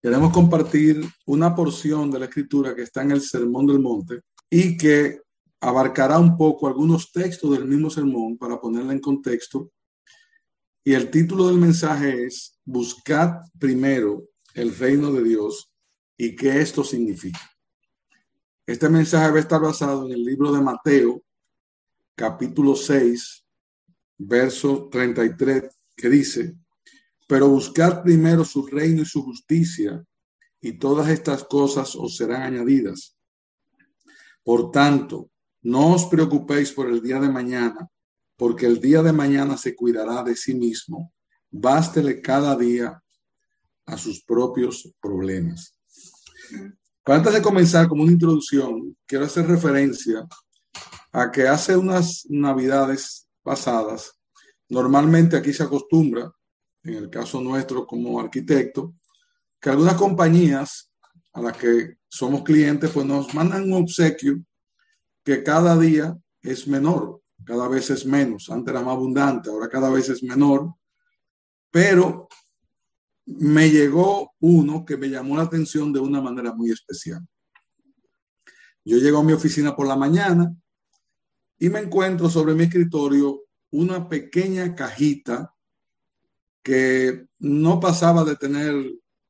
Queremos compartir una porción de la escritura que está en el Sermón del Monte y que abarcará un poco algunos textos del mismo sermón para ponerla en contexto. Y el título del mensaje es Buscad primero el reino de Dios y qué esto significa. Este mensaje va a estar basado en el libro de Mateo, capítulo 6, verso 33, que dice, pero buscad primero su reino y su justicia, y todas estas cosas os serán añadidas. Por tanto, no os preocupéis por el día de mañana, porque el día de mañana se cuidará de sí mismo. Bástele cada día a sus propios problemas. antes de comenzar como una introducción, quiero hacer referencia a que hace unas navidades pasadas, normalmente aquí se acostumbra en el caso nuestro como arquitecto, que algunas compañías a las que somos clientes, pues nos mandan un obsequio que cada día es menor, cada vez es menos. Antes era más abundante, ahora cada vez es menor. Pero me llegó uno que me llamó la atención de una manera muy especial. Yo llego a mi oficina por la mañana y me encuentro sobre mi escritorio una pequeña cajita que no pasaba de tener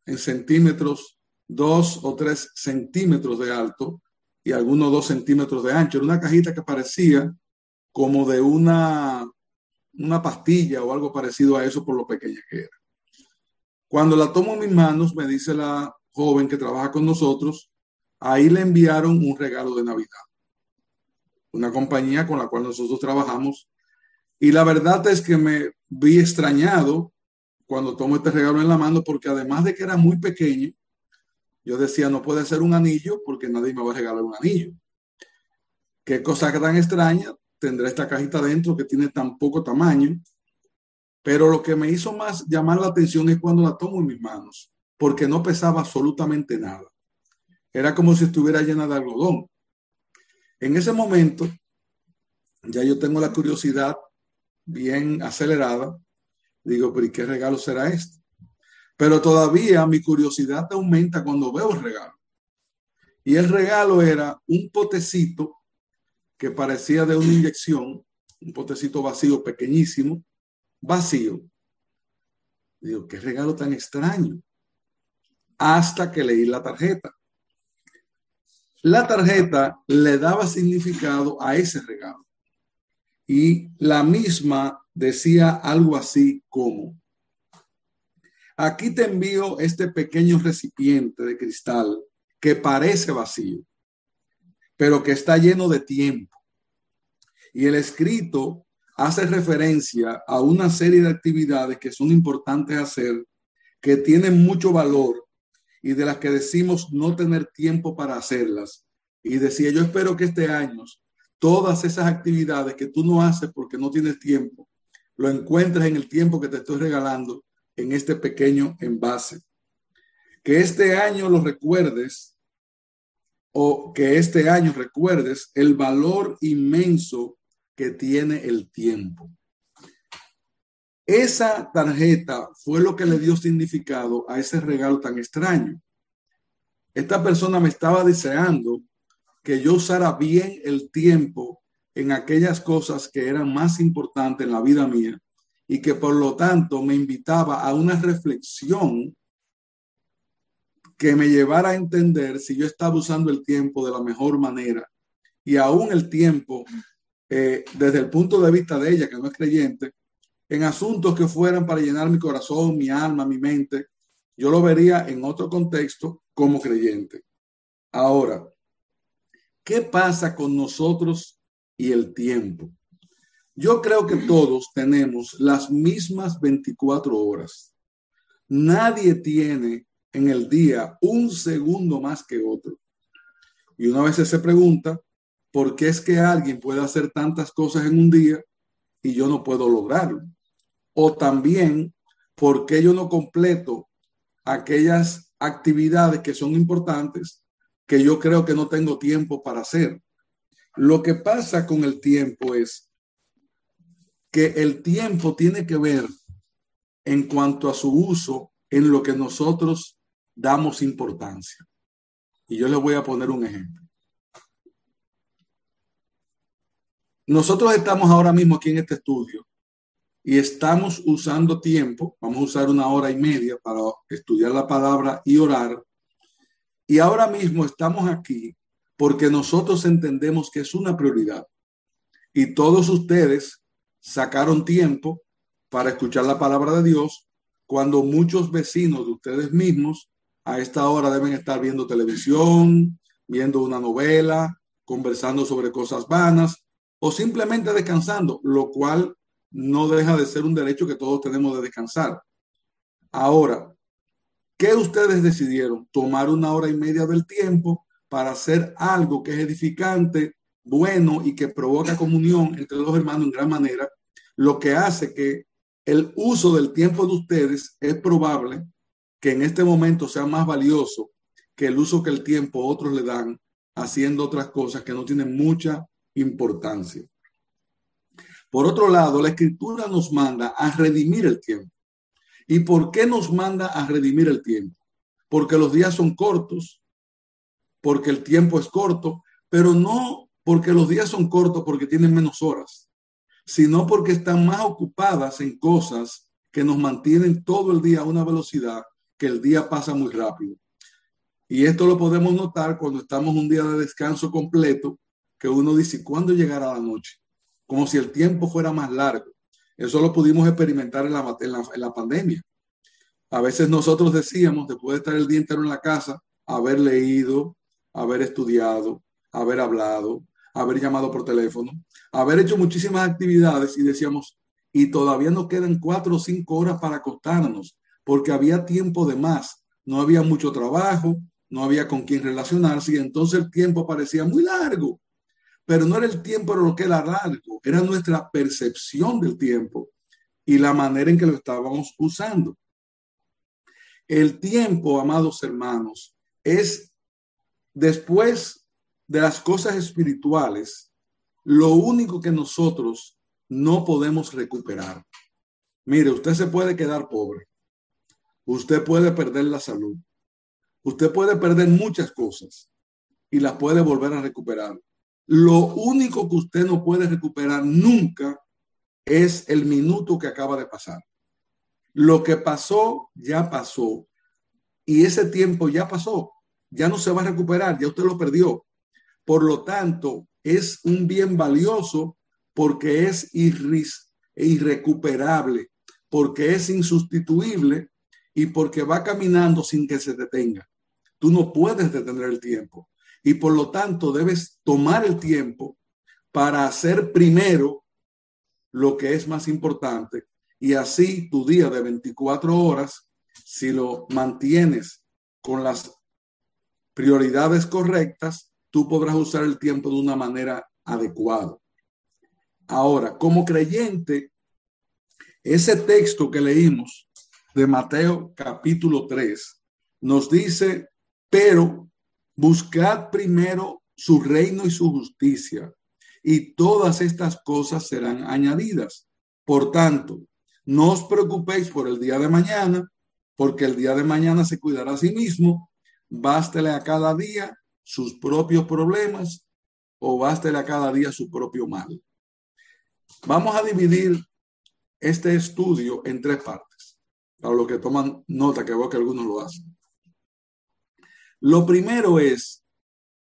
en centímetros dos o tres centímetros de alto y algunos dos centímetros de ancho. Era una cajita que parecía como de una, una pastilla o algo parecido a eso por lo pequeña que era. Cuando la tomo en mis manos, me dice la joven que trabaja con nosotros, ahí le enviaron un regalo de Navidad. Una compañía con la cual nosotros trabajamos. Y la verdad es que me vi extrañado cuando tomo este regalo en la mano, porque además de que era muy pequeño, yo decía, no puede ser un anillo porque nadie me va a regalar un anillo. Qué cosa tan extraña tendrá esta cajita dentro que tiene tan poco tamaño. Pero lo que me hizo más llamar la atención es cuando la tomo en mis manos, porque no pesaba absolutamente nada. Era como si estuviera llena de algodón. En ese momento, ya yo tengo la curiosidad bien acelerada Digo, pero ¿y qué regalo será este? Pero todavía mi curiosidad aumenta cuando veo el regalo. Y el regalo era un potecito que parecía de una inyección, un potecito vacío, pequeñísimo, vacío. Digo, qué regalo tan extraño. Hasta que leí la tarjeta. La tarjeta le daba significado a ese regalo. Y la misma decía algo así como, aquí te envío este pequeño recipiente de cristal que parece vacío, pero que está lleno de tiempo. Y el escrito hace referencia a una serie de actividades que son importantes hacer, que tienen mucho valor y de las que decimos no tener tiempo para hacerlas. Y decía, yo espero que este año todas esas actividades que tú no haces porque no tienes tiempo, lo encuentres en el tiempo que te estoy regalando en este pequeño envase. Que este año lo recuerdes o que este año recuerdes el valor inmenso que tiene el tiempo. Esa tarjeta fue lo que le dio significado a ese regalo tan extraño. Esta persona me estaba deseando que yo usara bien el tiempo en aquellas cosas que eran más importantes en la vida mía y que por lo tanto me invitaba a una reflexión que me llevara a entender si yo estaba usando el tiempo de la mejor manera y aún el tiempo eh, desde el punto de vista de ella, que no es creyente, en asuntos que fueran para llenar mi corazón, mi alma, mi mente, yo lo vería en otro contexto como creyente. Ahora, ¿qué pasa con nosotros y el tiempo. Yo creo que todos tenemos las mismas 24 horas. Nadie tiene en el día un segundo más que otro. Y una vez se pregunta, ¿por qué es que alguien puede hacer tantas cosas en un día y yo no puedo lograrlo? O también, ¿por qué yo no completo aquellas actividades que son importantes que yo creo que no tengo tiempo para hacer? Lo que pasa con el tiempo es que el tiempo tiene que ver en cuanto a su uso en lo que nosotros damos importancia. Y yo les voy a poner un ejemplo. Nosotros estamos ahora mismo aquí en este estudio y estamos usando tiempo, vamos a usar una hora y media para estudiar la palabra y orar. Y ahora mismo estamos aquí porque nosotros entendemos que es una prioridad. Y todos ustedes sacaron tiempo para escuchar la palabra de Dios cuando muchos vecinos de ustedes mismos a esta hora deben estar viendo televisión, viendo una novela, conversando sobre cosas vanas o simplemente descansando, lo cual no deja de ser un derecho que todos tenemos de descansar. Ahora, ¿qué ustedes decidieron? Tomar una hora y media del tiempo para hacer algo que es edificante, bueno y que provoca comunión entre los hermanos en gran manera, lo que hace que el uso del tiempo de ustedes es probable que en este momento sea más valioso que el uso que el tiempo otros le dan haciendo otras cosas que no tienen mucha importancia. Por otro lado, la escritura nos manda a redimir el tiempo. ¿Y por qué nos manda a redimir el tiempo? Porque los días son cortos, porque el tiempo es corto, pero no porque los días son cortos porque tienen menos horas, sino porque están más ocupadas en cosas que nos mantienen todo el día a una velocidad que el día pasa muy rápido. Y esto lo podemos notar cuando estamos un día de descanso completo que uno dice, ¿cuándo llegará la noche? Como si el tiempo fuera más largo. Eso lo pudimos experimentar en la, en la, pandemia. A veces nosotros decíamos, después de estar el día entero en la casa, haber leído, haber estudiado, haber hablado, haber llamado por teléfono, haber hecho muchísimas actividades y decíamos, y todavía nos quedan cuatro o cinco horas para acostarnos, porque había tiempo de más, no había mucho trabajo, no había con quién relacionarse y entonces el tiempo parecía muy largo pero no era el tiempo lo que era largo, era nuestra percepción del tiempo y la manera en que lo estábamos usando. El tiempo, amados hermanos, es después de las cosas espirituales, lo único que nosotros no podemos recuperar. Mire, usted se puede quedar pobre, usted puede perder la salud, usted puede perder muchas cosas y las puede volver a recuperar lo único que usted no puede recuperar nunca es el minuto que acaba de pasar. Lo que pasó, ya pasó. Y ese tiempo ya pasó. Ya no se va a recuperar, ya usted lo perdió. Por lo tanto, es un bien valioso porque es irrecuperable, porque es insustituible y porque va caminando sin que se detenga. Tú no puedes detener el tiempo y por lo tanto debes tomar el tiempo para hacer primero lo que es más importante y así tu día de 24 horas, si lo mantienes con las prioridades correctas, tú podrás usar el tiempo de una manera adecuada. Ahora, como creyente, ese texto que leímos de Mateo capítulo 3 nos dice, pero Buscad primero su reino y su justicia, y todas estas cosas serán añadidas. Por tanto, no os preocupéis por el día de mañana, porque el día de mañana se cuidará a sí mismo. Bástele a cada día sus propios problemas o bástele a cada día su propio mal. Vamos a dividir este estudio en tres partes, para los que toman nota, que veo que algunos lo hacen. Lo primero es,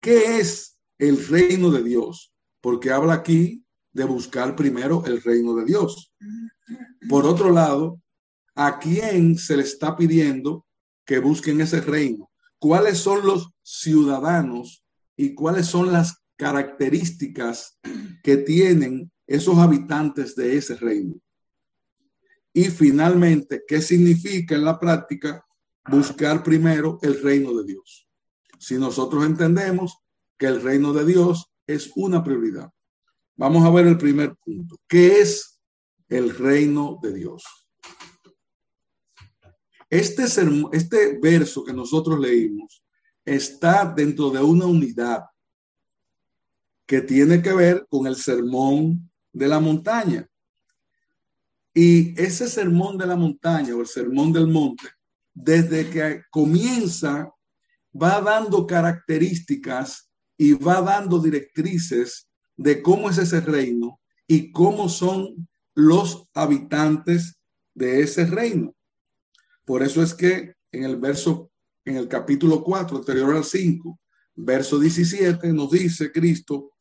¿qué es el reino de Dios? Porque habla aquí de buscar primero el reino de Dios. Por otro lado, ¿a quién se le está pidiendo que busquen ese reino? ¿Cuáles son los ciudadanos y cuáles son las características que tienen esos habitantes de ese reino? Y finalmente, ¿qué significa en la práctica buscar primero el reino de Dios. Si nosotros entendemos que el reino de Dios es una prioridad. Vamos a ver el primer punto. ¿Qué es el reino de Dios? Este, este verso que nosotros leímos está dentro de una unidad que tiene que ver con el sermón de la montaña. Y ese sermón de la montaña o el sermón del monte desde que comienza, va dando características y va dando directrices de cómo es ese reino y cómo son los habitantes de ese reino. Por eso es que en el verso, en el capítulo 4, anterior al 5, verso 17, nos dice Cristo,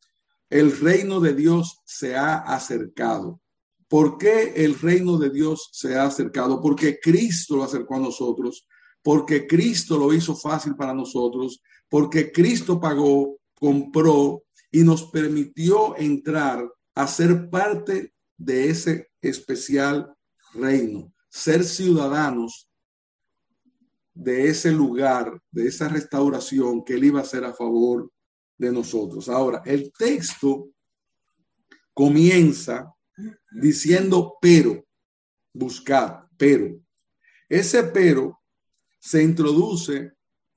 el reino de Dios se ha acercado. ¿Por qué el reino de Dios se ha acercado? Porque Cristo lo acercó a nosotros, porque Cristo lo hizo fácil para nosotros, porque Cristo pagó, compró y nos permitió entrar a ser parte de ese especial reino, ser ciudadanos de ese lugar, de esa restauración que Él iba a hacer a favor de nosotros. Ahora, el texto comienza diciendo pero, buscar, pero. Ese pero se introduce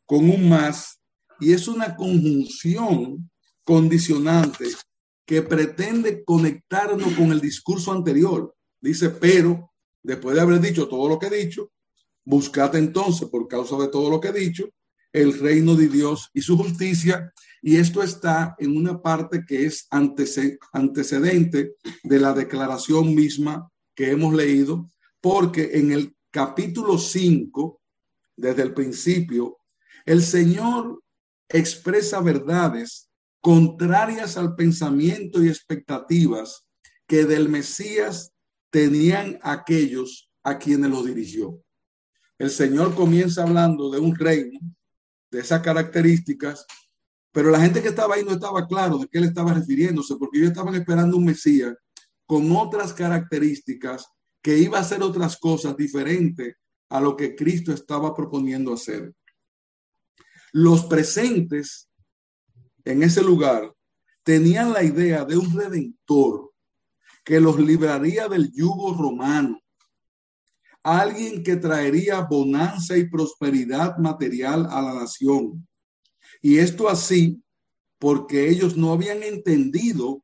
con un más y es una conjunción condicionante que pretende conectarnos con el discurso anterior. Dice, pero, después de haber dicho todo lo que he dicho, buscad entonces, por causa de todo lo que he dicho, el reino de Dios y su justicia. Y esto está en una parte que es antecedente de la declaración misma que hemos leído, porque en el capítulo 5, desde el principio, el Señor expresa verdades contrarias al pensamiento y expectativas que del Mesías tenían aquellos a quienes lo dirigió. El Señor comienza hablando de un reino, de esas características, pero la gente que estaba ahí no estaba claro de qué él estaba refiriéndose, porque ellos estaban esperando un Mesías con otras características que iba a hacer otras cosas diferentes a lo que Cristo estaba proponiendo hacer. Los presentes en ese lugar tenían la idea de un redentor que los libraría del yugo romano, alguien que traería bonanza y prosperidad material a la nación. Y esto así porque ellos no habían entendido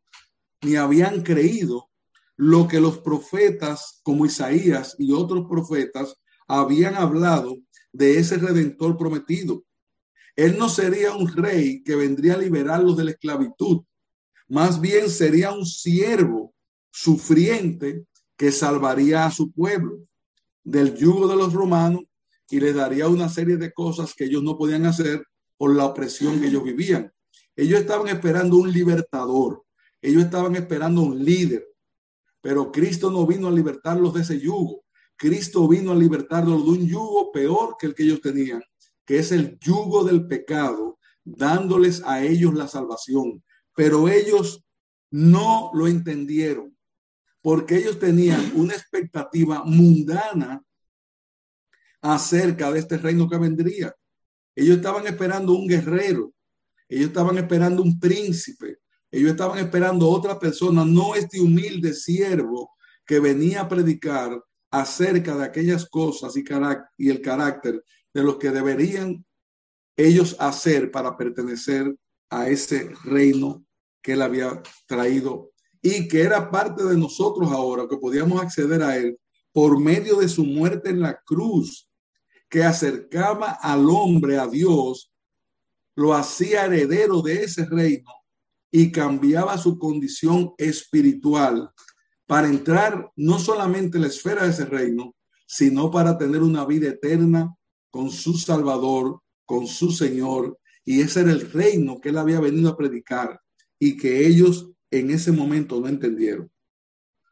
ni habían creído lo que los profetas como Isaías y otros profetas habían hablado de ese redentor prometido. Él no sería un rey que vendría a liberarlos de la esclavitud, más bien sería un siervo sufriente que salvaría a su pueblo del yugo de los romanos y les daría una serie de cosas que ellos no podían hacer por la opresión que ellos vivían. Ellos estaban esperando un libertador, ellos estaban esperando un líder, pero Cristo no vino a libertarlos de ese yugo. Cristo vino a libertarlos de un yugo peor que el que ellos tenían, que es el yugo del pecado, dándoles a ellos la salvación. Pero ellos no lo entendieron, porque ellos tenían una expectativa mundana acerca de este reino que vendría. Ellos estaban esperando un guerrero, ellos estaban esperando un príncipe, ellos estaban esperando otra persona, no este humilde siervo que venía a predicar acerca de aquellas cosas y, y el carácter de los que deberían ellos hacer para pertenecer a ese reino que él había traído y que era parte de nosotros ahora, que podíamos acceder a él por medio de su muerte en la cruz, que acercaba al hombre a Dios, lo hacía heredero de ese reino y cambiaba su condición espiritual para entrar no solamente en la esfera de ese reino, sino para tener una vida eterna con su Salvador, con su Señor. Y ese era el reino que él había venido a predicar y que ellos en ese momento no entendieron.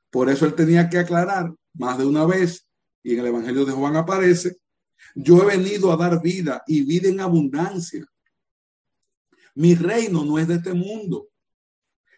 Por eso él tenía que aclarar más de una vez, y en el Evangelio de Juan aparece, yo he venido a dar vida y vida en abundancia. Mi reino no es de este mundo,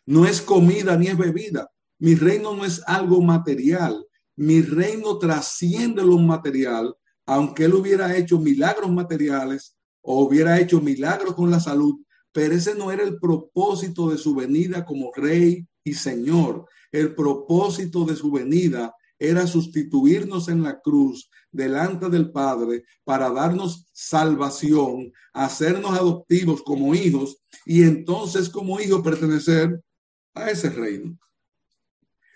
no es comida ni es bebida, mi reino no es algo material. Mi reino trasciende lo material, aunque él hubiera hecho milagros materiales o hubiera hecho milagros con la salud, pero ese no era el propósito de su venida como rey y señor. El propósito de su venida era sustituirnos en la cruz delante del Padre para darnos salvación, hacernos adoptivos como hijos y entonces como hijos pertenecer a ese reino.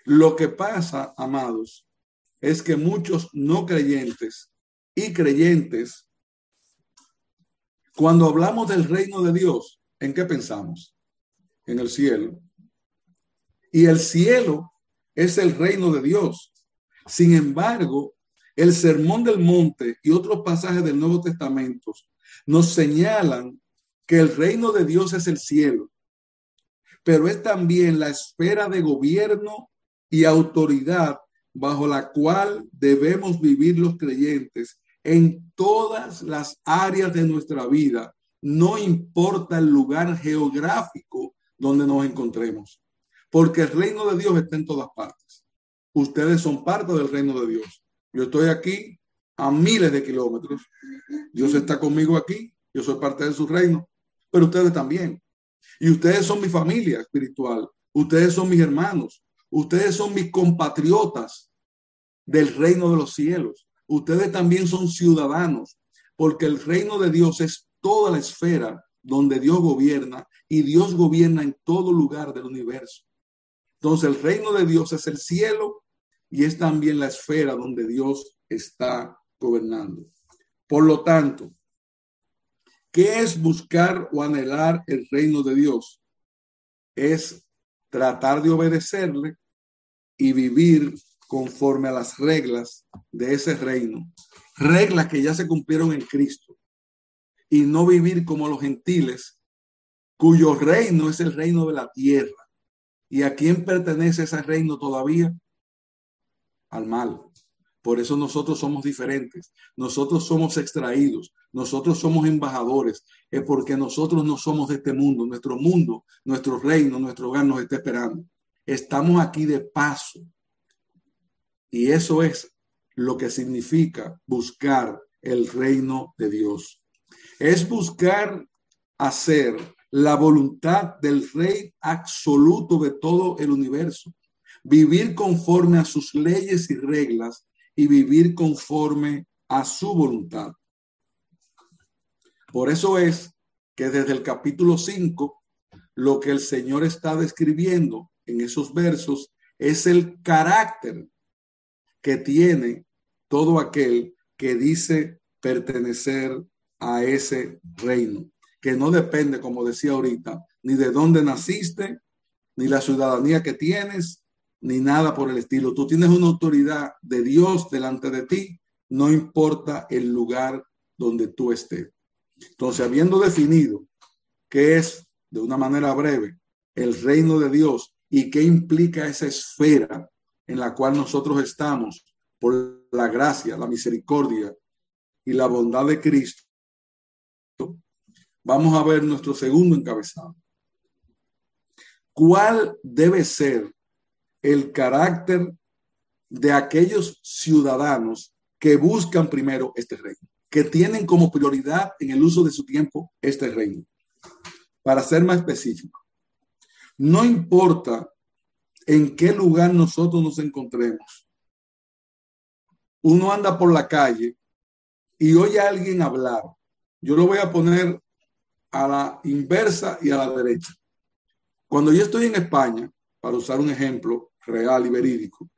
Lo que pasa, amados, es que muchos no creyentes y creyentes, cuando hablamos del reino de Dios, ¿en qué pensamos? En el cielo. Y el cielo es el reino de Dios. Sin embargo, el Sermón del Monte y otros pasajes del Nuevo Testamento nos señalan que el reino de Dios es el cielo, pero es también la esfera de gobierno y autoridad bajo la cual debemos vivir los creyentes en todas las áreas de nuestra vida, no importa el lugar geográfico donde nos encontremos, porque el reino de Dios está en todas partes. Ustedes son parte del reino de Dios. Yo estoy aquí a miles de kilómetros. Dios está conmigo aquí. Yo soy parte de su reino, pero ustedes también. Y ustedes son mi familia espiritual. Ustedes son mis hermanos. Ustedes son mis compatriotas del reino de los cielos. Ustedes también son ciudadanos, porque el reino de Dios es toda la esfera donde Dios gobierna y Dios gobierna en todo lugar del universo. Entonces el reino de Dios es el cielo y es también la esfera donde Dios está gobernando. Por lo tanto, ¿qué es buscar o anhelar el reino de Dios? Es tratar de obedecerle y vivir conforme a las reglas de ese reino, reglas que ya se cumplieron en Cristo, y no vivir como los gentiles, cuyo reino es el reino de la tierra. ¿Y a quién pertenece ese reino todavía? Al mal. Por eso nosotros somos diferentes, nosotros somos extraídos, nosotros somos embajadores, es porque nosotros no somos de este mundo, nuestro mundo, nuestro reino, nuestro hogar está esperando. Estamos aquí de paso. Y eso es lo que significa buscar el reino de Dios. Es buscar hacer la voluntad del rey absoluto de todo el universo, vivir conforme a sus leyes y reglas y vivir conforme a su voluntad. Por eso es que desde el capítulo 5, lo que el Señor está describiendo en esos versos es el carácter que tiene todo aquel que dice pertenecer a ese reino, que no depende, como decía ahorita, ni de dónde naciste, ni la ciudadanía que tienes, ni nada por el estilo. Tú tienes una autoridad de Dios delante de ti, no importa el lugar donde tú estés. Entonces, habiendo definido qué es, de una manera breve, el reino de Dios y qué implica esa esfera en la cual nosotros estamos por la gracia, la misericordia y la bondad de Cristo, vamos a ver nuestro segundo encabezado. ¿Cuál debe ser el carácter de aquellos ciudadanos que buscan primero este reino, que tienen como prioridad en el uso de su tiempo este reino. Para ser más específico, no importa en qué lugar nosotros nos encontremos. Uno anda por la calle y oye a alguien hablar. Yo lo voy a poner a la inversa y a la derecha. Cuando yo estoy en España, para usar un ejemplo real y verídico,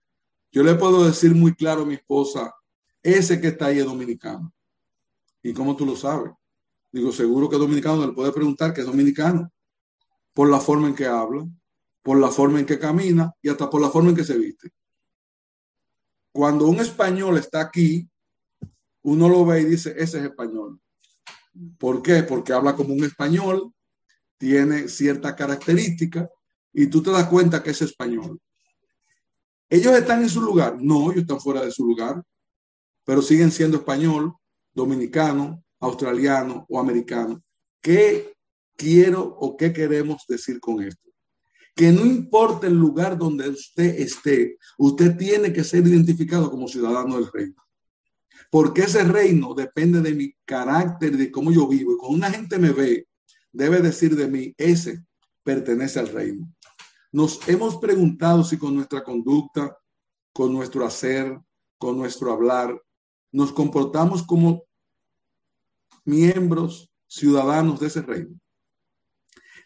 yo le puedo decir muy claro a mi esposa, ese que está ahí es dominicano. ¿Y cómo tú lo sabes? Digo, seguro que dominicano, le puede preguntar que es dominicano, por la forma en que habla, por la forma en que camina y hasta por la forma en que se viste. Cuando un español está aquí, uno lo ve y dice, ese es español. ¿Por qué? Porque habla como un español, tiene cierta característica y tú te das cuenta que es español. ¿Ellos están en su lugar? No, ellos están fuera de su lugar, pero siguen siendo español, dominicano, australiano o americano. ¿Qué quiero o qué queremos decir con esto? Que no importa el lugar donde usted esté, usted tiene que ser identificado como ciudadano del reino. Porque ese reino depende de mi carácter, de cómo yo vivo. Y cuando una gente me ve, debe decir de mí, ese pertenece al reino. Nos hemos preguntado si con nuestra conducta, con nuestro hacer, con nuestro hablar, nos comportamos como miembros ciudadanos de ese reino.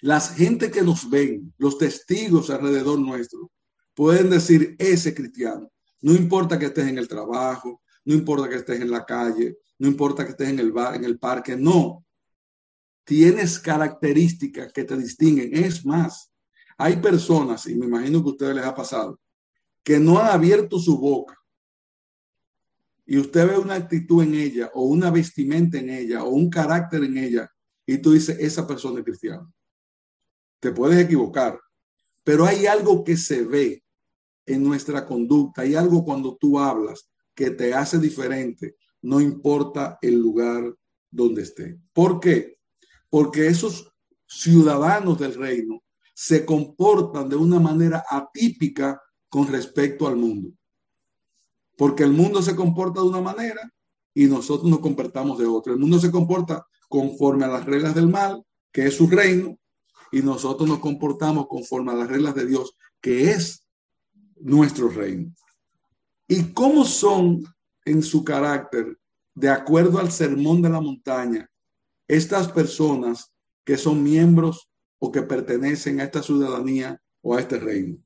Las gente que nos ven, los testigos alrededor nuestro, pueden decir ese cristiano. No importa que estés en el trabajo, no importa que estés en la calle, no importa que estés en el bar, en el parque, no. Tienes características que te distinguen. Es más, hay personas, y me imagino que a ustedes les ha pasado, que no han abierto su boca y usted ve una actitud en ella o una vestimenta en ella o un carácter en ella y tú dices, esa persona es cristiana. Te puedes equivocar, pero hay algo que se ve en nuestra conducta, hay algo cuando tú hablas que te hace diferente, no importa el lugar donde esté. ¿Por qué? Porque esos ciudadanos del reino se comportan de una manera atípica con respecto al mundo. Porque el mundo se comporta de una manera y nosotros nos comportamos de otra. El mundo se comporta conforme a las reglas del mal, que es su reino, y nosotros nos comportamos conforme a las reglas de Dios, que es nuestro reino. ¿Y cómo son en su carácter, de acuerdo al sermón de la montaña, estas personas que son miembros o que pertenecen a esta ciudadanía o a este reino?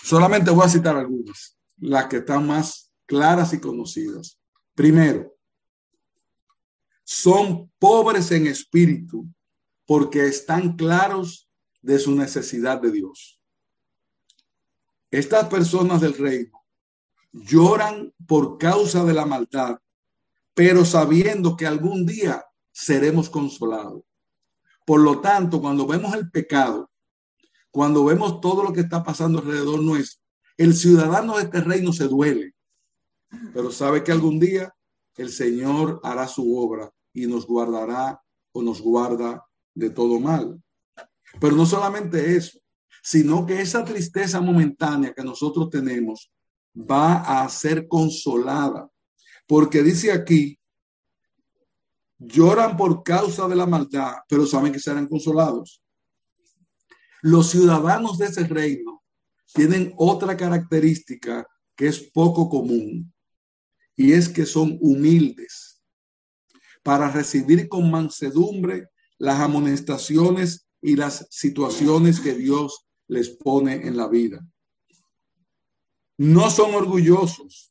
Solamente voy a citar algunas las que están más claras y conocidas. Primero, son pobres en espíritu porque están claros de su necesidad de Dios. Estas personas del reino lloran por causa de la maldad, pero sabiendo que algún día seremos consolados. Por lo tanto, cuando vemos el pecado, cuando vemos todo lo que está pasando alrededor nuestro, el ciudadano de este reino se duele, pero sabe que algún día el Señor hará su obra y nos guardará o nos guarda de todo mal. Pero no solamente eso, sino que esa tristeza momentánea que nosotros tenemos va a ser consolada, porque dice aquí, lloran por causa de la maldad, pero saben que serán consolados. Los ciudadanos de ese reino tienen otra característica que es poco común y es que son humildes para recibir con mansedumbre las amonestaciones y las situaciones que Dios les pone en la vida. No son orgullosos,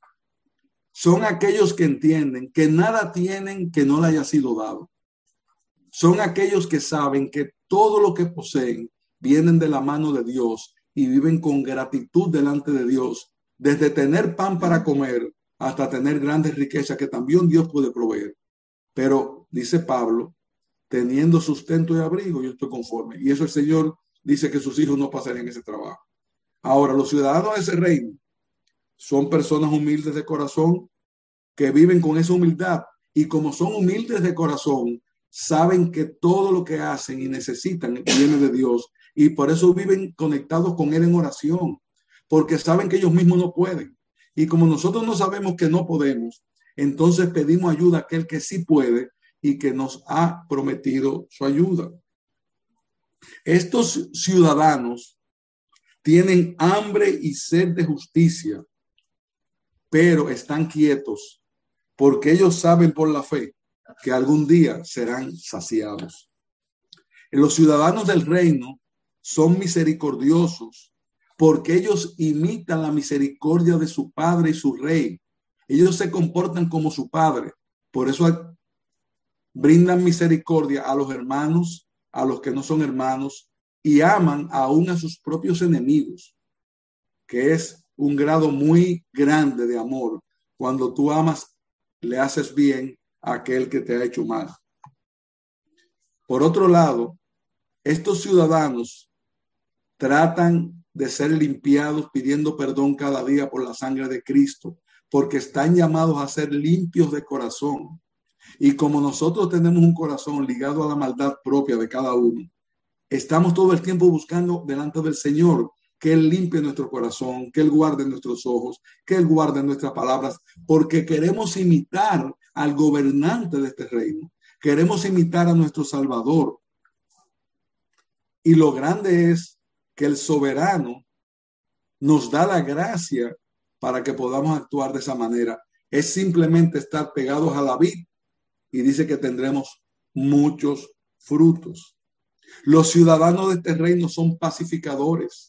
son aquellos que entienden que nada tienen que no le haya sido dado. Son aquellos que saben que todo lo que poseen vienen de la mano de Dios y viven con gratitud delante de Dios, desde tener pan para comer hasta tener grandes riquezas que también Dios puede proveer. Pero, dice Pablo, teniendo sustento y abrigo, yo estoy conforme. Y eso el Señor dice que sus hijos no pasarían ese trabajo. Ahora, los ciudadanos de ese reino son personas humildes de corazón que viven con esa humildad y como son humildes de corazón, saben que todo lo que hacen y necesitan viene de Dios y por eso viven conectados con Él en oración, porque saben que ellos mismos no pueden. Y como nosotros no sabemos que no podemos, entonces pedimos ayuda a aquel que sí puede y que nos ha prometido su ayuda. Estos ciudadanos tienen hambre y sed de justicia, pero están quietos porque ellos saben por la fe que algún día serán saciados. Los ciudadanos del reino son misericordiosos porque ellos imitan la misericordia de su padre y su rey. Ellos se comportan como su padre. Por eso brindan misericordia a los hermanos, a los que no son hermanos, y aman aún a sus propios enemigos, que es un grado muy grande de amor. Cuando tú amas, le haces bien a aquel que te ha hecho mal. Por otro lado, estos ciudadanos tratan de ser limpiados pidiendo perdón cada día por la sangre de Cristo, porque están llamados a ser limpios de corazón. Y como nosotros tenemos un corazón ligado a la maldad propia de cada uno, estamos todo el tiempo buscando delante del Señor que Él limpie nuestro corazón, que Él guarde nuestros ojos, que Él guarde nuestras palabras, porque queremos imitar al gobernante de este reino, queremos imitar a nuestro Salvador. Y lo grande es que el soberano nos da la gracia para que podamos actuar de esa manera. Es simplemente estar pegados a la vid y dice que tendremos muchos frutos. Los ciudadanos de este reino son pacificadores,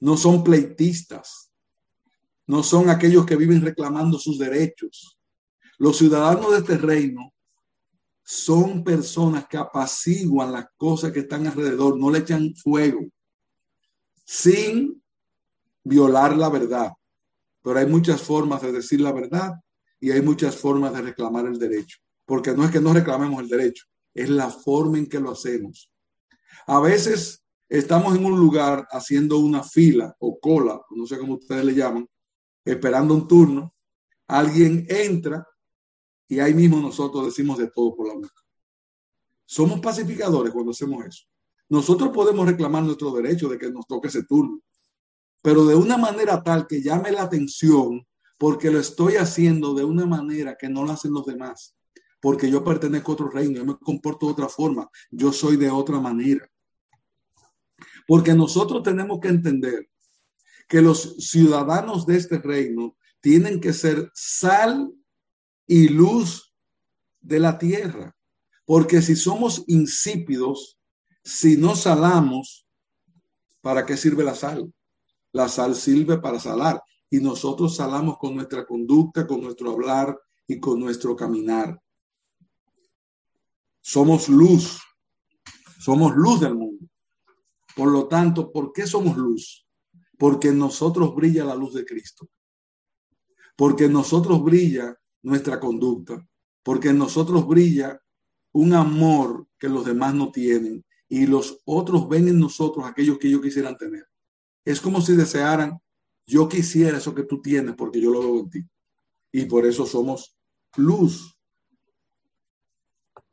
no son pleitistas, no son aquellos que viven reclamando sus derechos. Los ciudadanos de este reino son personas que apaciguan las cosas que están alrededor, no le echan fuego, sin violar la verdad. Pero hay muchas formas de decir la verdad y hay muchas formas de reclamar el derecho, porque no es que no reclamemos el derecho, es la forma en que lo hacemos. A veces estamos en un lugar haciendo una fila o cola, no sé cómo ustedes le llaman, esperando un turno, alguien entra y ahí mismo nosotros decimos de todo por la boca. Somos pacificadores cuando hacemos eso. Nosotros podemos reclamar nuestro derecho de que nos toque ese turno, pero de una manera tal que llame la atención porque lo estoy haciendo de una manera que no lo hacen los demás, porque yo pertenezco a otro reino, yo me comporto de otra forma, yo soy de otra manera. Porque nosotros tenemos que entender que los ciudadanos de este reino tienen que ser sal y luz de la tierra. Porque si somos insípidos, si no salamos, ¿para qué sirve la sal? La sal sirve para salar y nosotros salamos con nuestra conducta, con nuestro hablar y con nuestro caminar. Somos luz, somos luz del mundo. Por lo tanto, ¿por qué somos luz? Porque en nosotros brilla la luz de Cristo. Porque en nosotros brilla nuestra conducta. Porque en nosotros brilla un amor que los demás no tienen y los otros ven en nosotros aquellos que ellos quisieran tener. Es como si desearan yo quisiera eso que tú tienes porque yo lo veo en ti. Y por eso somos luz.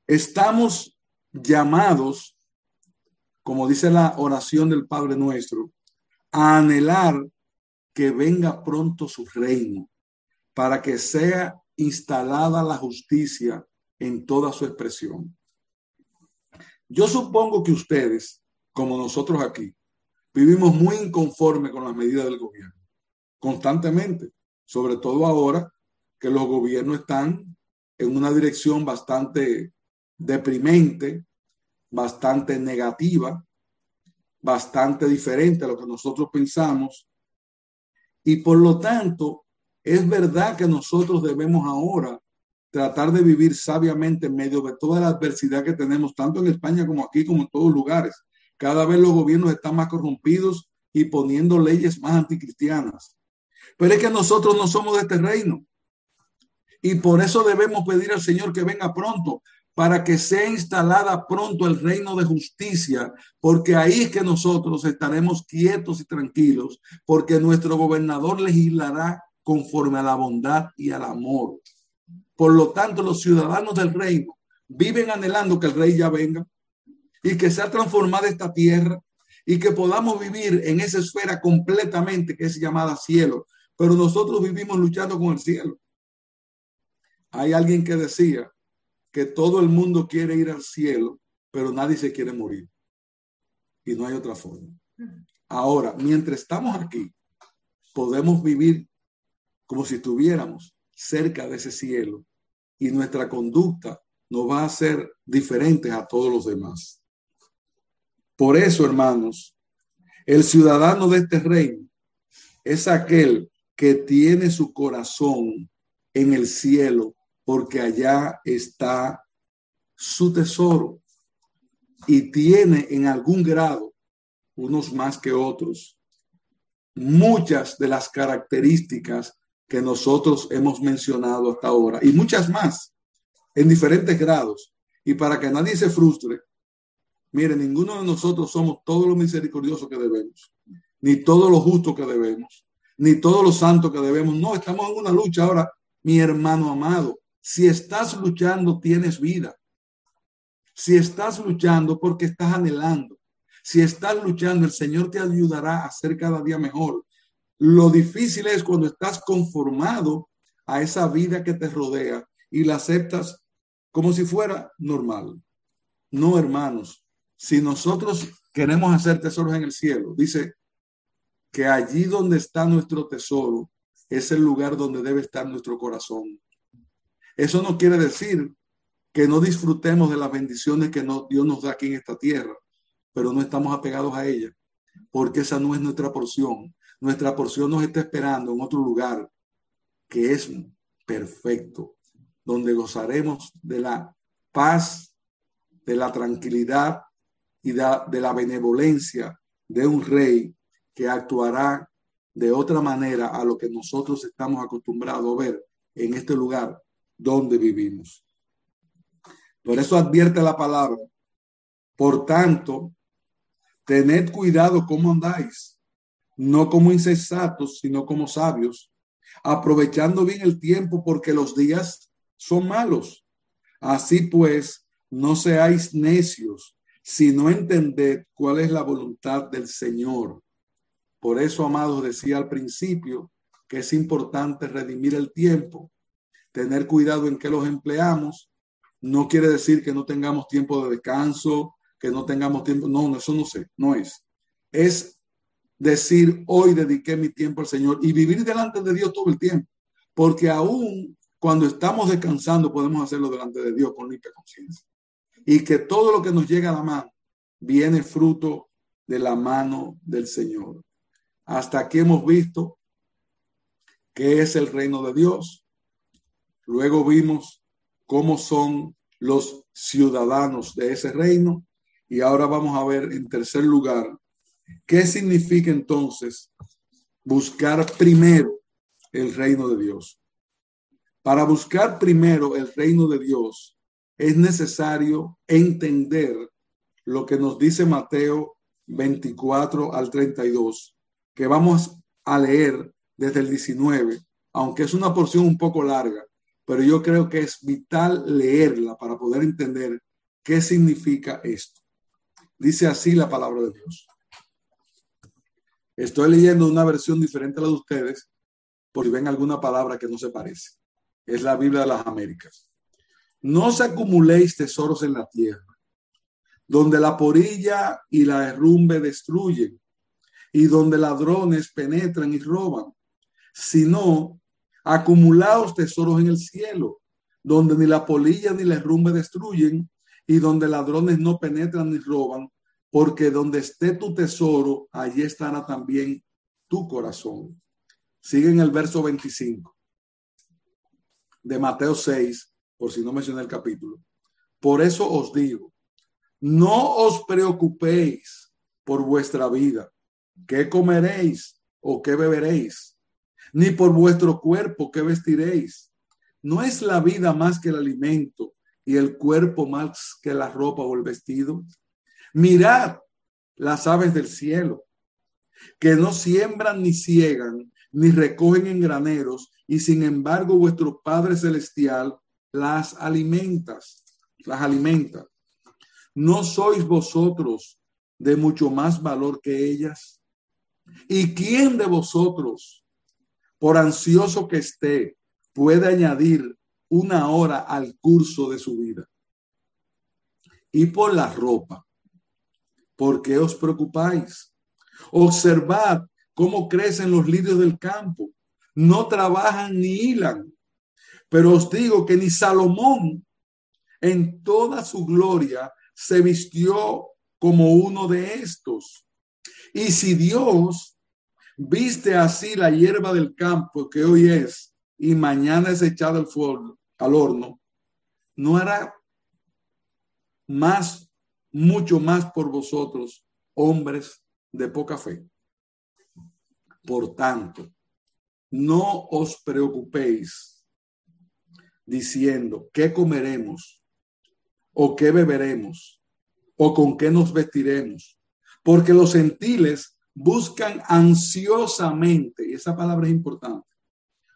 Estamos llamados, como dice la oración del Padre nuestro, a anhelar que venga pronto su reino, para que sea instalada la justicia en toda su expresión. Yo supongo que ustedes, como nosotros aquí, vivimos muy inconforme con las medidas del gobierno constantemente, sobre todo ahora que los gobiernos están en una dirección bastante deprimente, bastante negativa, bastante diferente a lo que nosotros pensamos. Y por lo tanto, es verdad que nosotros debemos ahora tratar de vivir sabiamente en medio de toda la adversidad que tenemos, tanto en España como aquí, como en todos lugares. Cada vez los gobiernos están más corrompidos y poniendo leyes más anticristianas. Pero es que nosotros no somos de este reino. Y por eso debemos pedir al Señor que venga pronto, para que sea instalada pronto el reino de justicia, porque ahí es que nosotros estaremos quietos y tranquilos, porque nuestro gobernador legislará conforme a la bondad y al amor. Por lo tanto, los ciudadanos del reino viven anhelando que el rey ya venga y que sea transformada esta tierra y que podamos vivir en esa esfera completamente que es llamada cielo, pero nosotros vivimos luchando con el cielo. Hay alguien que decía que todo el mundo quiere ir al cielo, pero nadie se quiere morir. Y no hay otra forma. Ahora, mientras estamos aquí, podemos vivir como si estuviéramos cerca de ese cielo y nuestra conducta no va a ser diferente a todos los demás. Por eso, hermanos, el ciudadano de este reino es aquel que tiene su corazón en el cielo, porque allá está su tesoro y tiene en algún grado, unos más que otros, muchas de las características que nosotros hemos mencionado hasta ahora y muchas más en diferentes grados. Y para que nadie se frustre, mire, ninguno de nosotros somos todo lo misericordioso que debemos, ni todo lo justo que debemos ni todos los santos que debemos. No, estamos en una lucha ahora, mi hermano amado. Si estás luchando, tienes vida. Si estás luchando porque estás anhelando. Si estás luchando, el Señor te ayudará a ser cada día mejor. Lo difícil es cuando estás conformado a esa vida que te rodea y la aceptas como si fuera normal. No, hermanos, si nosotros queremos hacer tesoros en el cielo, dice que allí donde está nuestro tesoro es el lugar donde debe estar nuestro corazón. Eso no quiere decir que no disfrutemos de las bendiciones que Dios nos da aquí en esta tierra, pero no estamos apegados a ella, porque esa no es nuestra porción. Nuestra porción nos está esperando en otro lugar que es perfecto, donde gozaremos de la paz, de la tranquilidad y de, la benevolencia de un rey que actuará de otra manera a lo que nosotros estamos acostumbrados a ver en este lugar donde vivimos. Por eso advierte la palabra. Por tanto, tened cuidado cómo andáis, no como insensatos, sino como sabios, aprovechando bien el tiempo porque los días son malos. Así pues, no seáis necios, sino entended cuál es la voluntad del Señor. Por eso, amados, decía al principio que es importante redimir el tiempo, tener cuidado en qué los empleamos. No quiere decir que no tengamos tiempo de descanso, que no tengamos tiempo. No, eso no sé, no es. Es decir, hoy dediqué mi tiempo al Señor y vivir delante de Dios todo el tiempo. Porque aún cuando estamos descansando podemos hacerlo delante de Dios con limpia conciencia. Y que todo lo que nos llega a la mano viene fruto de la mano del Señor. Hasta aquí hemos visto qué es el reino de Dios. Luego vimos cómo son los ciudadanos de ese reino. Y ahora vamos a ver en tercer lugar qué significa entonces buscar primero el reino de Dios. Para buscar primero el reino de Dios es necesario entender lo que nos dice Mateo 24 al 32, que vamos a leer desde el 19, aunque es una porción un poco larga, pero yo creo que es vital leerla para poder entender qué significa esto. Dice así la palabra de Dios. Estoy leyendo una versión diferente a la de ustedes, por si ven alguna palabra que no se parece. Es la Biblia de las Américas. No os acumuléis tesoros en la tierra, donde la porilla y la herrumbe destruyen, y donde ladrones penetran y roban, sino acumulaos tesoros en el cielo, donde ni la polilla ni la herrumbe destruyen, y donde ladrones no penetran ni roban, porque donde esté tu tesoro, allí estará también tu corazón. Sigue en el verso 25 de Mateo 6, por si no mencioné el capítulo. Por eso os digo, no os preocupéis por vuestra vida, qué comeréis o qué beberéis, ni por vuestro cuerpo qué vestiréis. ¿No es la vida más que el alimento y el cuerpo más que la ropa o el vestido? Mirad las aves del cielo, que no siembran ni ciegan, ni recogen en graneros, y sin embargo vuestro Padre Celestial las alimentas, las alimenta. ¿No sois vosotros de mucho más valor que ellas? ¿Y quién de vosotros, por ansioso que esté, puede añadir una hora al curso de su vida? Y por la ropa ¿por qué os preocupáis? Observad cómo crecen los lirios del campo. No trabajan ni hilan. Pero os digo que ni Salomón en toda su gloria se vistió como uno de estos. Y si Dios viste así la hierba del campo que hoy es y mañana es echada al, al horno, no hará más mucho más por vosotros, hombres de poca fe. Por tanto, no os preocupéis diciendo qué comeremos o qué beberemos o con qué nos vestiremos, porque los gentiles buscan ansiosamente, y esa palabra es importante,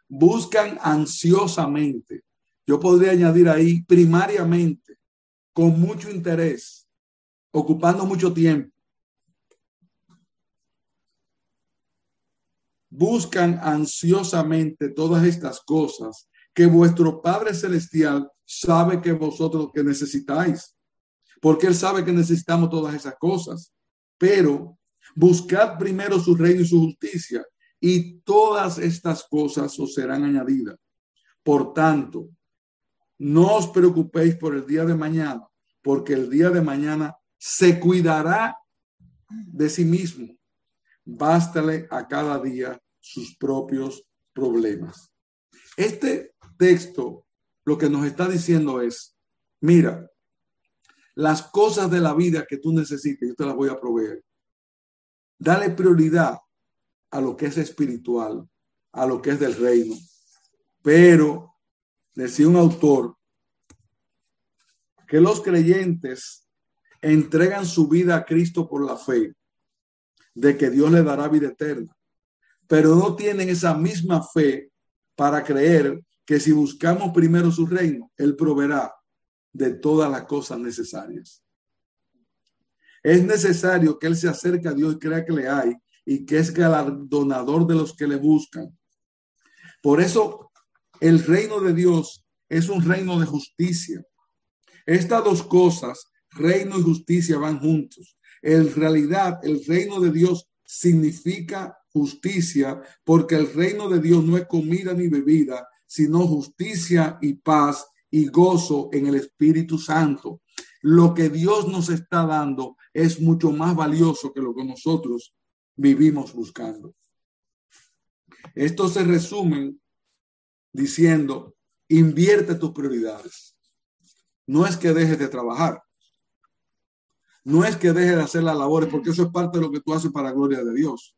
buscan ansiosamente, yo podría añadir ahí primariamente, con mucho interés, ocupando mucho tiempo. Buscan ansiosamente todas estas cosas que vuestro Padre Celestial sabe que vosotros que necesitáis, porque Él sabe que necesitamos todas esas cosas. Pero buscad primero su reino y su justicia, y todas estas cosas os serán añadidas. Por tanto, no os preocupéis por el día de mañana, porque el día de mañana se cuidará de sí mismo. Bástale a cada día sus propios problemas. Este texto lo que nos está diciendo es, mira, las cosas de la vida que tú necesites, yo te las voy a proveer. Dale prioridad a lo que es espiritual, a lo que es del reino. Pero, decía un autor, que los creyentes entregan su vida a Cristo por la fe de que Dios le dará vida eterna, pero no tienen esa misma fe para creer que si buscamos primero su reino, Él proveerá de todas las cosas necesarias. Es necesario que Él se acerque a Dios y crea que le hay y que es galardonador de los que le buscan. Por eso el reino de Dios es un reino de justicia. Estas dos cosas, reino y justicia, van juntos. En realidad, el reino de Dios significa justicia porque el reino de Dios no es comida ni bebida, sino justicia y paz y gozo en el Espíritu Santo. Lo que Dios nos está dando es mucho más valioso que lo que nosotros vivimos buscando. Esto se resume diciendo, invierte tus prioridades. No es que dejes de trabajar. No es que dejes de hacer las labores, porque eso es parte de lo que tú haces para la gloria de Dios.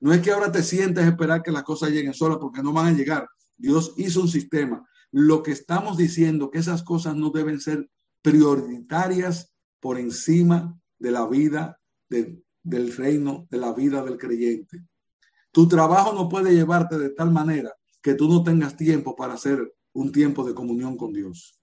No es que ahora te sientes a esperar que las cosas lleguen solas, porque no van a llegar. Dios hizo un sistema. Lo que estamos diciendo, que esas cosas no deben ser prioritarias por encima de la vida del reino, de la vida del creyente. Tu trabajo no puede llevarte de tal manera que tú no tengas tiempo para hacer un tiempo de comunión con Dios.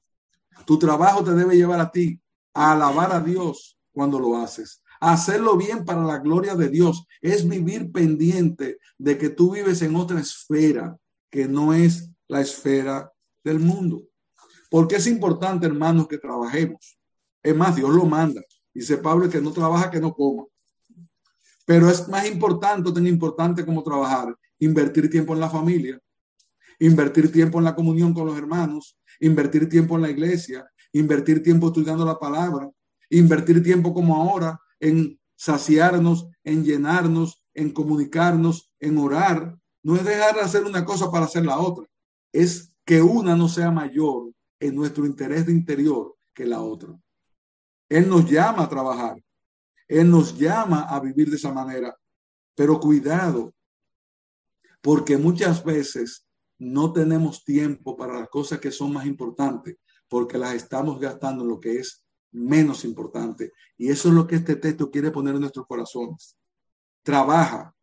Tu trabajo te debe llevar a ti a alabar a Dios cuando lo haces. Hacerlo bien para la gloria de Dios es vivir pendiente de que tú vives en otra esfera que no es la esfera del mundo. Porque es importante, hermanos, que trabajemos. Es más, Dios lo manda. Dice Pablo que no trabaja, que no coma. Pero es más importante, tan importante como trabajar, invertir tiempo en la familia, invertir tiempo en la comunión con los hermanos, invertir tiempo en la iglesia, invertir tiempo estudiando la palabra, invertir tiempo como ahora en saciarnos, en llenarnos, en comunicarnos, en orar. No es dejar de hacer una cosa para hacer la otra, es que una no sea mayor en nuestro interés de interior que la otra. Él nos llama a trabajar, Él nos llama a vivir de esa manera, pero cuidado, porque muchas veces no tenemos tiempo para las cosas que son más importantes, porque las estamos gastando en lo que es menos importante. Y eso es lo que este texto quiere poner en nuestros corazones. Trabaja,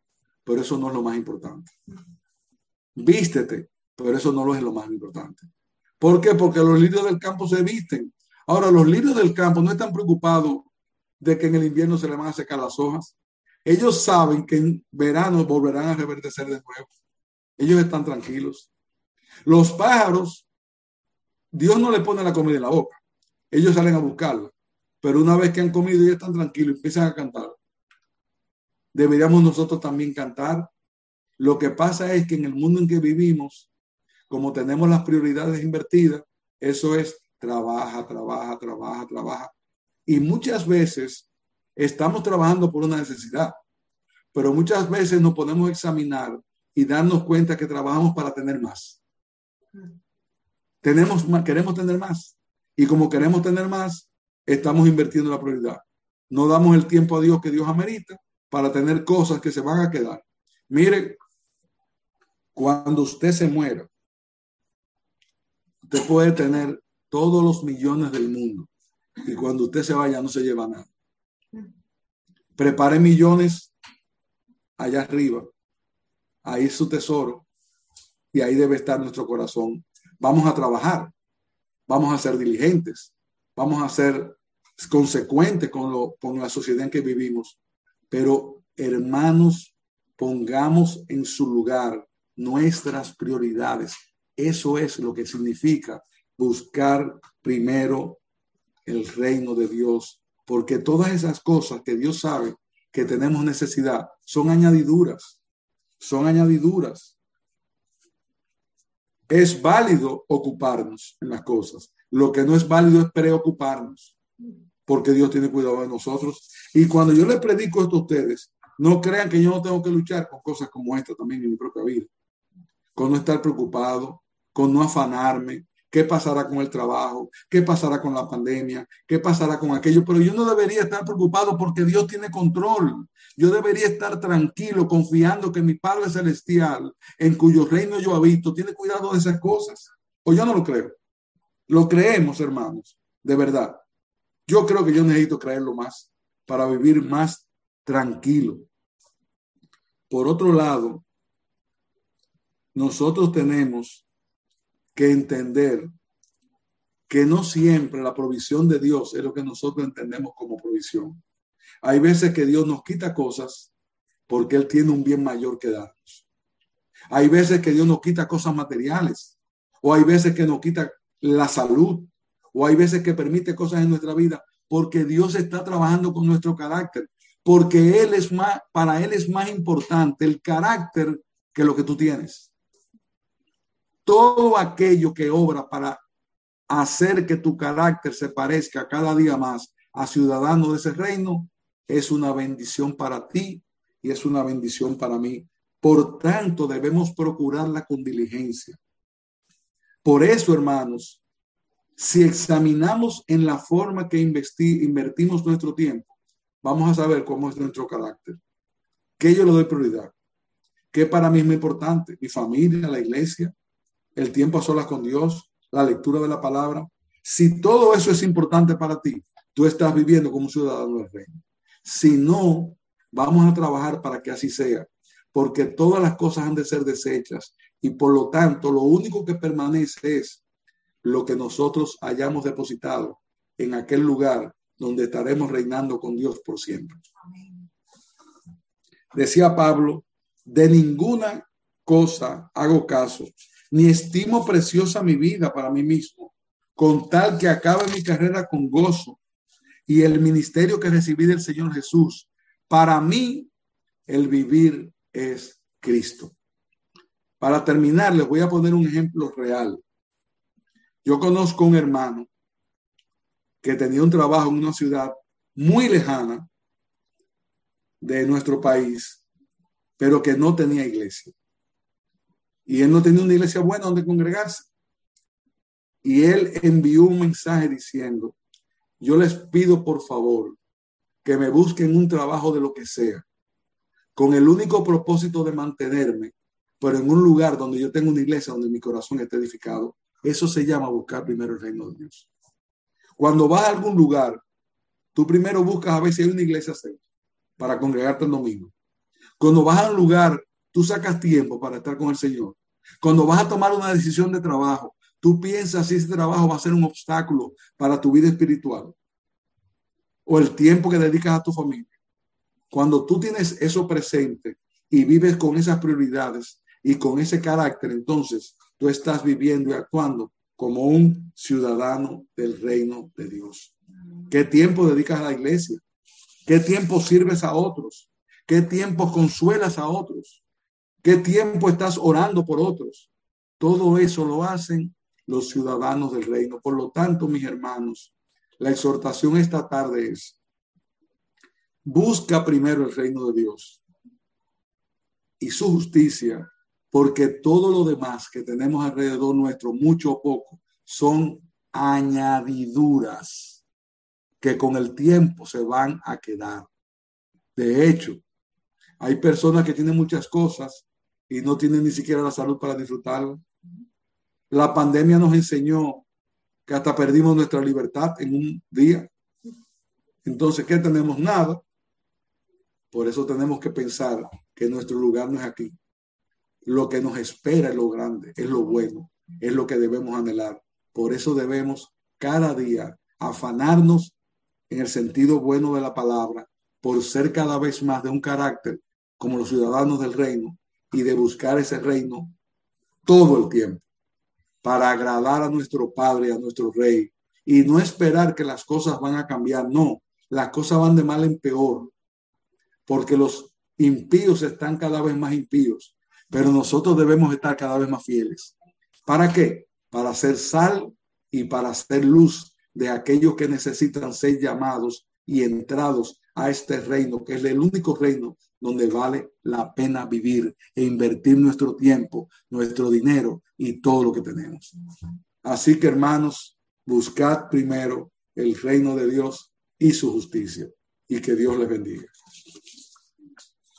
pero eso no es lo más importante. Vístete, pero eso no es lo más importante. ¿Por qué? Porque los lirios del campo se visten. Ahora, los lirios del campo no están preocupados de que en el invierno se le van a secar las hojas. Ellos saben que en verano volverán a reverdecer de nuevo. Ellos están tranquilos. Los pájaros, Dios no le pone la comida en la boca. Ellos salen a buscarla. Pero una vez que han comido y están tranquilos, empiezan a cantar. Deberíamos nosotros también cantar. Lo que pasa es que en el mundo en que vivimos, como tenemos las prioridades invertidas, eso es trabaja, trabaja, trabaja, trabaja. Y muchas veces estamos trabajando por una necesidad, pero muchas veces nos podemos examinar y darnos cuenta que trabajamos para tener más. Tenemos queremos tener más. Y como queremos tener más, estamos invirtiendo la prioridad. No damos el tiempo a Dios que Dios amerita para tener cosas que se van a quedar. Mire, cuando usted se muera, usted puede tener todos los millones del mundo y cuando usted se vaya no se lleva nada. Prepare millones allá arriba ahí es su tesoro y ahí debe estar nuestro corazón. Vamos a trabajar, vamos a ser diligentes, vamos a ser consecuentes con, lo, con la sociedad en que vivimos. Pero hermanos, pongamos en su lugar nuestras prioridades. Eso es lo que significa buscar primero el reino de Dios, porque todas esas cosas que Dios sabe que tenemos necesidad son añadiduras son añadiduras. Es válido ocuparnos en las cosas. Lo que no es válido es preocuparnos, porque Dios tiene cuidado de nosotros. Y cuando yo les predico esto a ustedes, no crean que yo no tengo que luchar con cosas como esta también en mi propia vida. Con no estar preocupado, con no afanarme, qué pasará con el trabajo, qué pasará con la pandemia, qué pasará con aquello, pero yo no debería estar preocupado porque Dios tiene control. Yo debería estar tranquilo, confiando que mi Padre Celestial, en cuyo reino yo habito, tiene cuidado de esas cosas. O yo no lo creo. Lo creemos, hermanos, de verdad. Yo creo que yo necesito creerlo más para vivir más tranquilo. Por otro lado, nosotros tenemos que entender que no siempre la provisión de Dios es lo que nosotros entendemos como provisión. Hay veces que Dios nos quita cosas porque Él tiene un bien mayor que darnos. Hay veces que Dios nos quita cosas materiales, o hay veces que nos quita la salud, o hay veces que permite cosas en nuestra vida porque Dios está trabajando con nuestro carácter, porque Él es más, para Él es más importante el carácter que lo que tú tienes todo aquello que obra para hacer que tu carácter se parezca cada día más a ciudadano de ese reino, es una bendición para ti y es una bendición para mí. Por tanto, debemos procurarla con diligencia. Por eso, hermanos, si examinamos en la forma que invertimos nuestro tiempo, vamos a saber cómo es nuestro carácter. ¿Qué yo le doy prioridad? ¿Qué para mí es muy importante? Mi familia, la iglesia, el tiempo a solas con Dios, la lectura de la palabra. Si todo eso es importante para ti, tú estás viviendo como un ciudadano del reino. Si no, vamos a trabajar para que así sea, porque todas las cosas han de ser desechas y por lo tanto lo único que permanece es lo que nosotros hayamos depositado en aquel lugar donde estaremos reinando con Dios por siempre. Decía Pablo, de ninguna cosa hago caso, ni estimo preciosa mi vida para mí mismo, con tal que acabe mi carrera con gozo y el ministerio que recibí del Señor Jesús. Para mí, el vivir es Cristo. Para terminar, les voy a poner un ejemplo real. Yo conozco un hermano que tenía un trabajo en una ciudad muy lejana de nuestro país, pero que no tenía iglesia. Y él no tenía una iglesia buena donde congregarse. Y él envió un mensaje diciendo, yo les pido por favor que me busquen un trabajo de lo que sea, con el único propósito de mantenerme, pero en un lugar donde yo tengo una iglesia donde mi corazón esté edificado. Eso se llama buscar primero el reino de Dios. Cuando vas a algún lugar, tú primero buscas a ver si hay una iglesia cerca para congregarte el domingo. Cuando vas a un lugar tú sacas tiempo para estar con el Señor. Cuando vas a tomar una decisión de trabajo, tú piensas si ese trabajo va a ser un obstáculo para tu vida espiritual o el tiempo que dedicas a tu familia. Cuando tú tienes eso presente y vives con esas prioridades y con ese carácter, entonces tú estás viviendo y actuando como un ciudadano del reino de Dios. ¿Qué tiempo dedicas a la iglesia? ¿Qué tiempo sirves a otros? ¿Qué tiempo consuelas a otros? ¿Qué tiempo estás orando por otros? Todo eso lo hacen los ciudadanos del reino. Por lo tanto, mis hermanos, la exhortación esta tarde es, busca primero el reino de Dios y su justicia, porque todo lo demás que tenemos alrededor nuestro, mucho o poco, son añadiduras que con el tiempo se van a quedar. De hecho, hay personas que tienen muchas cosas y no tienen ni siquiera la salud para disfrutarlo. La pandemia nos enseñó que hasta perdimos nuestra libertad en un día. Entonces, ¿qué tenemos? Nada. Por eso tenemos que pensar que nuestro lugar no es aquí. Lo que nos espera es lo grande, es lo bueno, es lo que debemos anhelar. Por eso debemos cada día afanarnos en el sentido bueno de la palabra, por ser cada vez más de un carácter como los ciudadanos del reino, y de buscar ese reino todo el tiempo para agradar a nuestro Padre, a nuestro Rey, y no esperar que las cosas van a cambiar. No, las cosas van de mal en peor, porque los impíos están cada vez más impíos, pero nosotros debemos estar cada vez más fieles. ¿Para qué? Para ser sal y para ser luz de aquellos que necesitan ser llamados y entrados a este reino, que es el único reino donde vale la pena vivir e invertir nuestro tiempo, nuestro dinero y todo lo que tenemos. Así que hermanos, buscad primero el reino de Dios y su justicia y que Dios les bendiga.